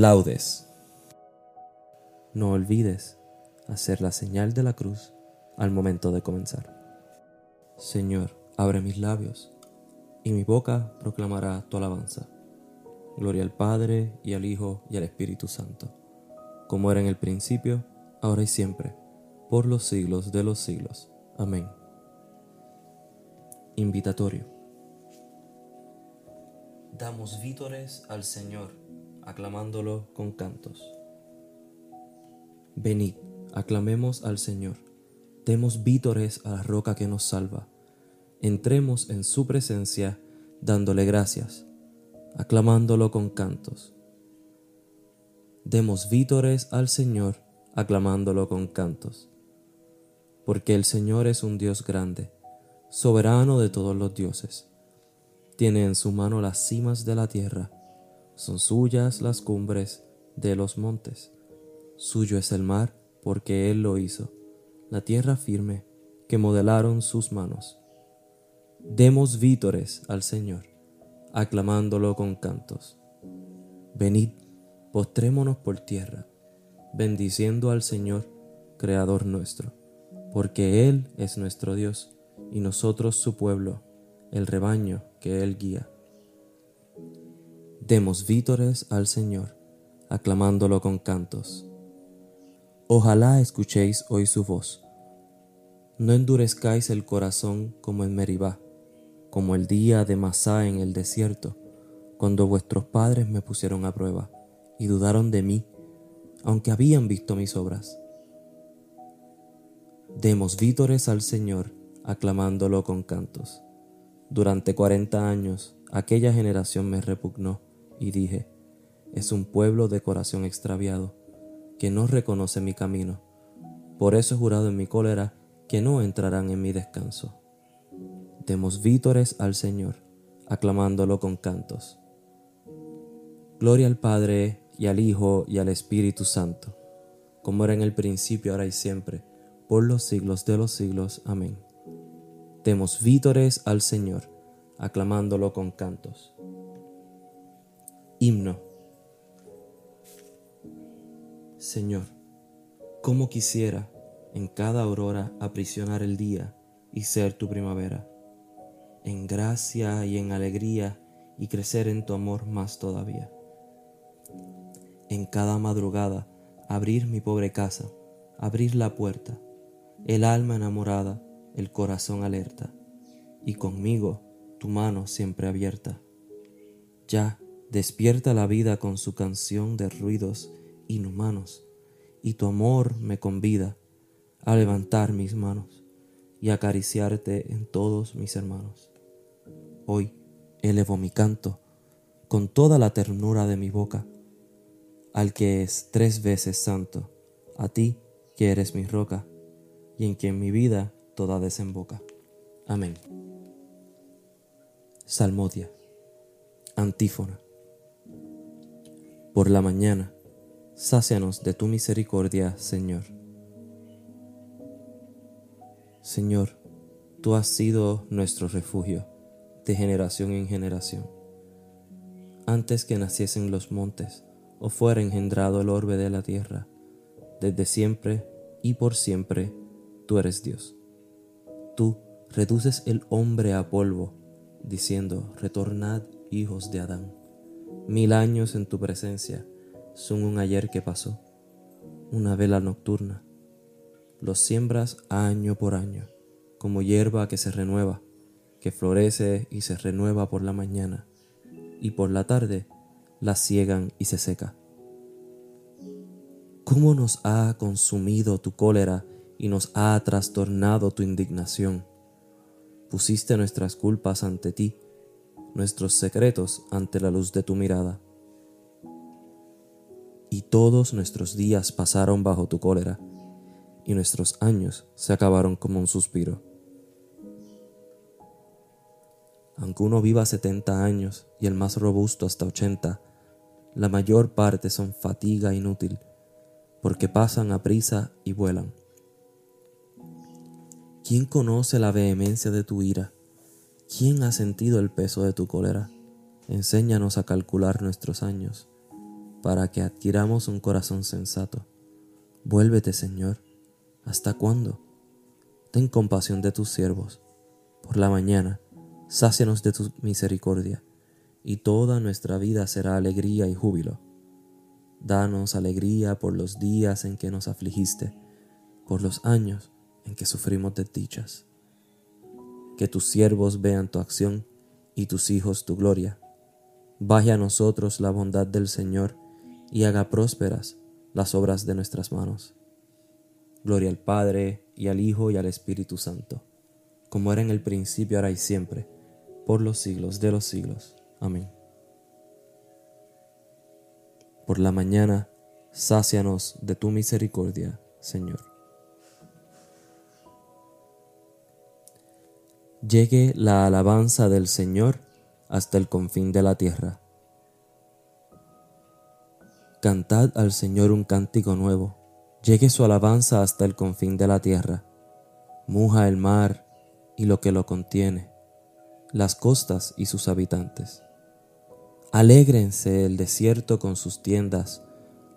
Laudes. No olvides hacer la señal de la cruz al momento de comenzar. Señor, abre mis labios, y mi boca proclamará tu alabanza. Gloria al Padre, y al Hijo, y al Espíritu Santo, como era en el principio, ahora y siempre, por los siglos de los siglos. Amén. Invitatorio. Damos vítores al Señor aclamándolo con cantos. Venid, aclamemos al Señor, demos vítores a la roca que nos salva, entremos en su presencia dándole gracias, aclamándolo con cantos. Demos vítores al Señor, aclamándolo con cantos, porque el Señor es un Dios grande, soberano de todos los dioses. Tiene en su mano las cimas de la tierra, son suyas las cumbres de los montes. Suyo es el mar, porque Él lo hizo, la tierra firme que modelaron sus manos. Demos vítores al Señor, aclamándolo con cantos. Venid, postrémonos por tierra, bendiciendo al Señor, Creador nuestro, porque Él es nuestro Dios y nosotros su pueblo, el rebaño que Él guía. Demos vítores al Señor, aclamándolo con cantos. Ojalá escuchéis hoy su voz. No endurezcáis el corazón como en Meribá, como el día de Masá en el desierto, cuando vuestros padres me pusieron a prueba y dudaron de mí, aunque habían visto mis obras. Demos vítores al Señor, aclamándolo con cantos. Durante cuarenta años aquella generación me repugnó y dije, es un pueblo de corazón extraviado, que no reconoce mi camino. Por eso he jurado en mi cólera que no entrarán en mi descanso. Demos vítores al Señor, aclamándolo con cantos. Gloria al Padre, y al Hijo, y al Espíritu Santo, como era en el principio, ahora y siempre, por los siglos de los siglos. Amén. Demos vítores al Señor, aclamándolo con cantos. Himno. Señor, cómo quisiera en cada aurora aprisionar el día y ser tu primavera, en gracia y en alegría y crecer en tu amor más todavía. En cada madrugada abrir mi pobre casa, abrir la puerta, el alma enamorada, el corazón alerta, y conmigo tu mano siempre abierta. Ya despierta la vida con su canción de ruidos inhumanos, y tu amor me convida a levantar mis manos y acariciarte en todos mis hermanos. Hoy elevo mi canto con toda la ternura de mi boca al que es tres veces santo, a ti que eres mi roca y en quien mi vida toda desemboca. Amén. Salmodia. Antífona. Por la mañana, sácianos de tu misericordia, Señor. Señor, tú has sido nuestro refugio de generación en generación. Antes que naciesen los montes o fuera engendrado el orbe de la tierra, desde siempre y por siempre tú eres Dios. Tú reduces el hombre a polvo, diciendo, retornad hijos de Adán. Mil años en tu presencia son un ayer que pasó, una vela nocturna. Los siembras año por año, como hierba que se renueva, que florece y se renueva por la mañana, y por la tarde la ciegan y se seca. ¿Cómo nos ha consumido tu cólera y nos ha trastornado tu indignación? Pusiste nuestras culpas ante ti nuestros secretos ante la luz de tu mirada. Y todos nuestros días pasaron bajo tu cólera, y nuestros años se acabaron como un suspiro. Aunque uno viva setenta años y el más robusto hasta ochenta, la mayor parte son fatiga inútil, porque pasan a prisa y vuelan. ¿Quién conoce la vehemencia de tu ira? ¿Quién ha sentido el peso de tu cólera? Enséñanos a calcular nuestros años. para que adquiramos un corazón sensato. Vuélvete, Señor. ¿Hasta cuándo? Ten compasión de tus siervos. Por la mañana, sácianos de tu misericordia, y toda nuestra vida será alegría y júbilo. Danos alegría por los días en que nos afligiste, por los años en que sufrimos desdichas. Que tus siervos vean tu acción y tus hijos tu gloria. Baje a nosotros la bondad del Señor y haga prósperas las obras de nuestras manos. Gloria al Padre, y al Hijo, y al Espíritu Santo, como era en el principio, ahora y siempre, por los siglos de los siglos. Amén. Por la mañana, sácianos de tu misericordia, Señor. Llegue la alabanza del Señor hasta el confín de la tierra. Cantad al Señor un cántico nuevo llegue su alabanza hasta el confín de la tierra, muja el mar y lo que lo contiene, las costas y sus habitantes. Alégrense el desierto con sus tiendas,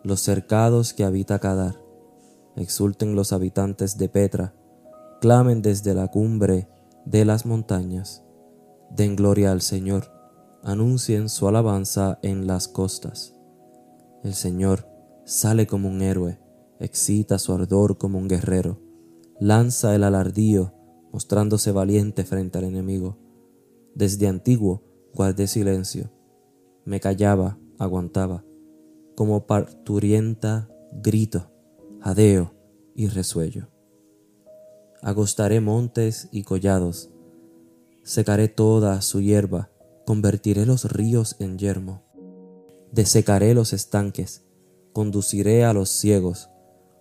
los cercados que habita Cadar. Exulten los habitantes de Petra, clamen desde la cumbre de las montañas. Den gloria al Señor, anuncien su alabanza en las costas. El Señor sale como un héroe excita su ardor como un guerrero, lanza el alardío, mostrándose valiente frente al enemigo. Desde antiguo guardé silencio, me callaba, aguantaba, como parturienta grito, jadeo y resuello. Agostaré montes y collados, secaré toda su hierba, convertiré los ríos en yermo, desecaré los estanques, conduciré a los ciegos,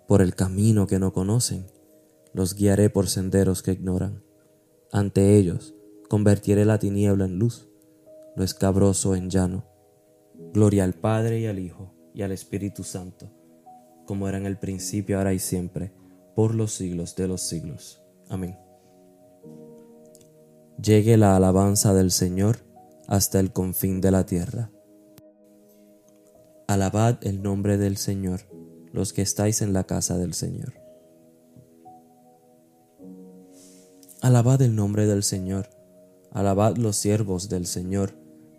por el camino que no conocen, los guiaré por senderos que ignoran. Ante ellos convertiré la tiniebla en luz, lo escabroso en llano. Gloria al Padre y al Hijo y al Espíritu Santo, como era en el principio, ahora y siempre, por los siglos de los siglos. Amén. Llegue la alabanza del Señor hasta el confín de la tierra. Alabad el nombre del Señor los que estáis en la casa del Señor. Alabad el nombre del Señor, alabad los siervos del Señor,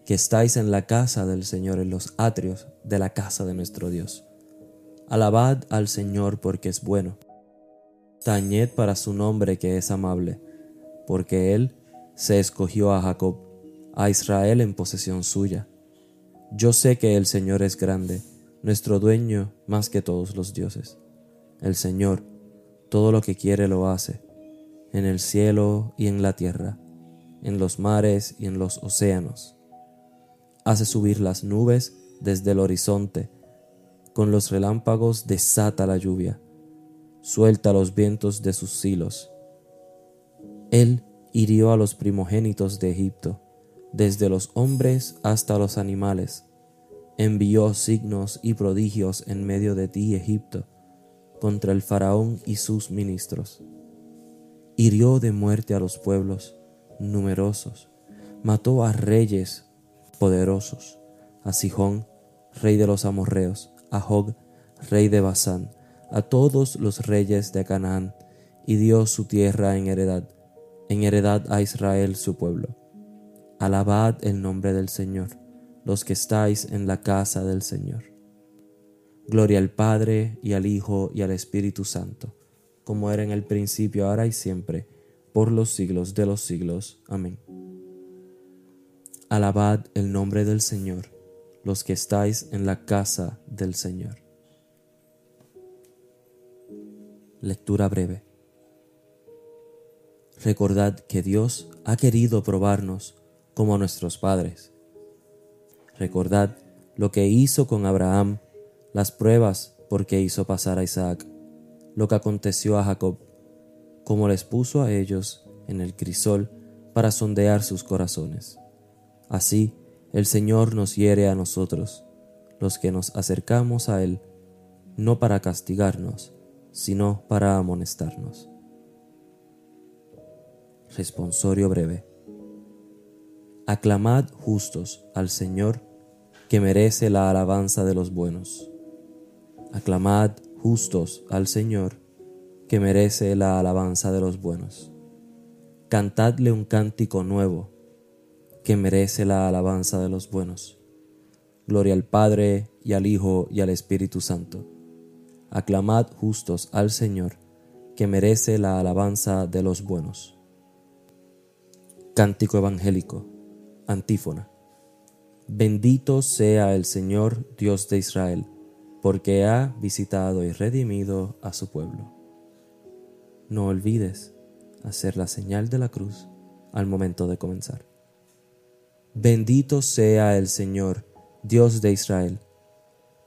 que estáis en la casa del Señor, en los atrios de la casa de nuestro Dios. Alabad al Señor porque es bueno. Tañed para su nombre que es amable, porque Él se escogió a Jacob, a Israel en posesión suya. Yo sé que el Señor es grande, nuestro dueño más que todos los dioses. El Señor, todo lo que quiere lo hace, en el cielo y en la tierra, en los mares y en los océanos. Hace subir las nubes desde el horizonte, con los relámpagos desata la lluvia, suelta los vientos de sus silos. Él hirió a los primogénitos de Egipto, desde los hombres hasta los animales, envió signos y prodigios en medio de ti, Egipto, contra el faraón y sus ministros. Hirió de muerte a los pueblos numerosos, mató a reyes poderosos, a Sihón, rey de los amorreos, a Jog, rey de Basán, a todos los reyes de Canaán, y dio su tierra en heredad, en heredad a Israel su pueblo. Alabad el nombre del Señor los que estáis en la casa del Señor. Gloria al Padre y al Hijo y al Espíritu Santo, como era en el principio, ahora y siempre, por los siglos de los siglos. Amén. Alabad el nombre del Señor, los que estáis en la casa del Señor. Lectura breve. Recordad que Dios ha querido probarnos como a nuestros padres Recordad lo que hizo con Abraham, las pruebas por que hizo pasar a Isaac, lo que aconteció a Jacob, como les puso a ellos en el crisol para sondear sus corazones. Así el Señor nos hiere a nosotros, los que nos acercamos a Él, no para castigarnos, sino para amonestarnos. Responsorio breve. Aclamad justos al Señor que merece la alabanza de los buenos. Aclamad justos al Señor, que merece la alabanza de los buenos. Cantadle un cántico nuevo, que merece la alabanza de los buenos. Gloria al Padre, y al Hijo, y al Espíritu Santo. Aclamad justos al Señor, que merece la alabanza de los buenos. Cántico Evangélico, antífona. Bendito sea el Señor Dios de Israel, porque ha visitado y redimido a su pueblo. No olvides hacer la señal de la cruz al momento de comenzar. Bendito sea el Señor Dios de Israel,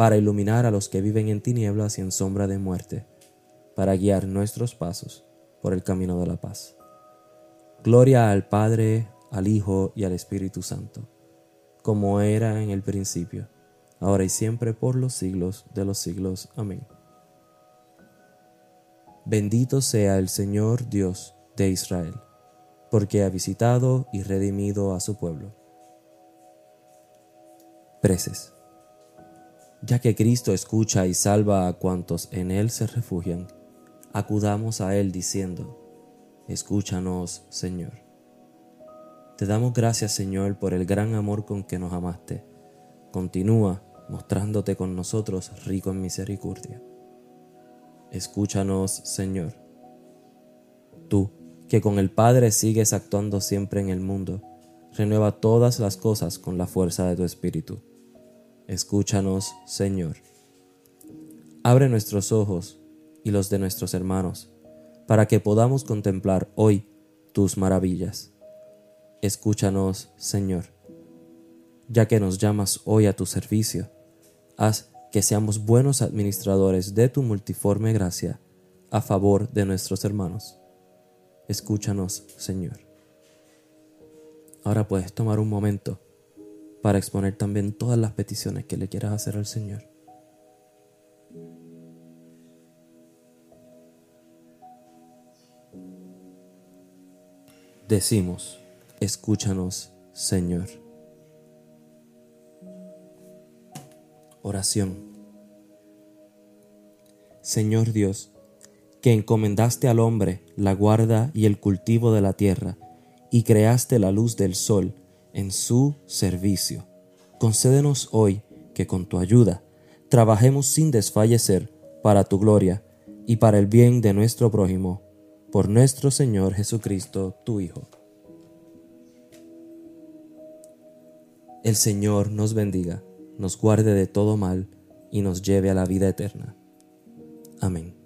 para iluminar a los que viven en tinieblas y en sombra de muerte, para guiar nuestros pasos por el camino de la paz. Gloria al Padre, al Hijo y al Espíritu Santo como era en el principio, ahora y siempre por los siglos de los siglos. Amén. Bendito sea el Señor Dios de Israel, porque ha visitado y redimido a su pueblo. Preces. Ya que Cristo escucha y salva a cuantos en Él se refugian, acudamos a Él diciendo, Escúchanos, Señor. Te damos gracias, Señor, por el gran amor con que nos amaste. Continúa mostrándote con nosotros rico en misericordia. Escúchanos, Señor. Tú, que con el Padre sigues actuando siempre en el mundo, renueva todas las cosas con la fuerza de tu Espíritu. Escúchanos, Señor. Abre nuestros ojos y los de nuestros hermanos, para que podamos contemplar hoy tus maravillas Escúchanos, Señor, ya que nos llamas hoy a tu servicio. Haz que seamos buenos administradores de tu multiforme gracia a favor de nuestros hermanos. Escúchanos, Señor. Ahora puedes tomar un momento para exponer también todas las peticiones que le quieras hacer al Señor. Decimos, Escúchanos, Señor. Oración. Señor Dios, que encomendaste al hombre la guarda y el cultivo de la tierra, y creaste la luz del sol en su servicio. Concédenos hoy que con tu ayuda trabajemos sin desfallecer para tu gloria y para el bien de nuestro prójimo, por nuestro Señor Jesucristo, tu Hijo. El Señor nos bendiga, nos guarde de todo mal y nos lleve a la vida eterna. Amén.